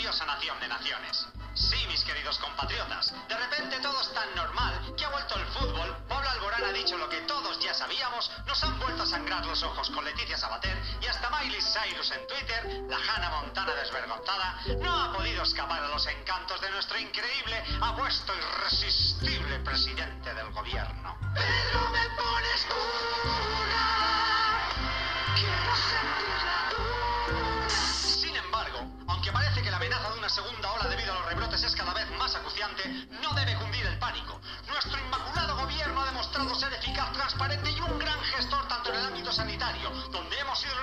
gloriosa nación de naciones. Sí, mis queridos compatriotas, de repente todo es tan normal que ha vuelto el fútbol, Pablo Alborán ha dicho lo que todos ya sabíamos, nos han vuelto a sangrar los ojos con Leticia Sabater y hasta Miley Cyrus en Twitter, la Hannah Montana desvergonzada, no ha podido escapar a los encantos de nuestro increíble, apuesto y resistente no debe cundir el pánico. Nuestro inmaculado gobierno ha demostrado ser eficaz, transparente y un gran gestor tanto en el ámbito sanitario, donde hemos sido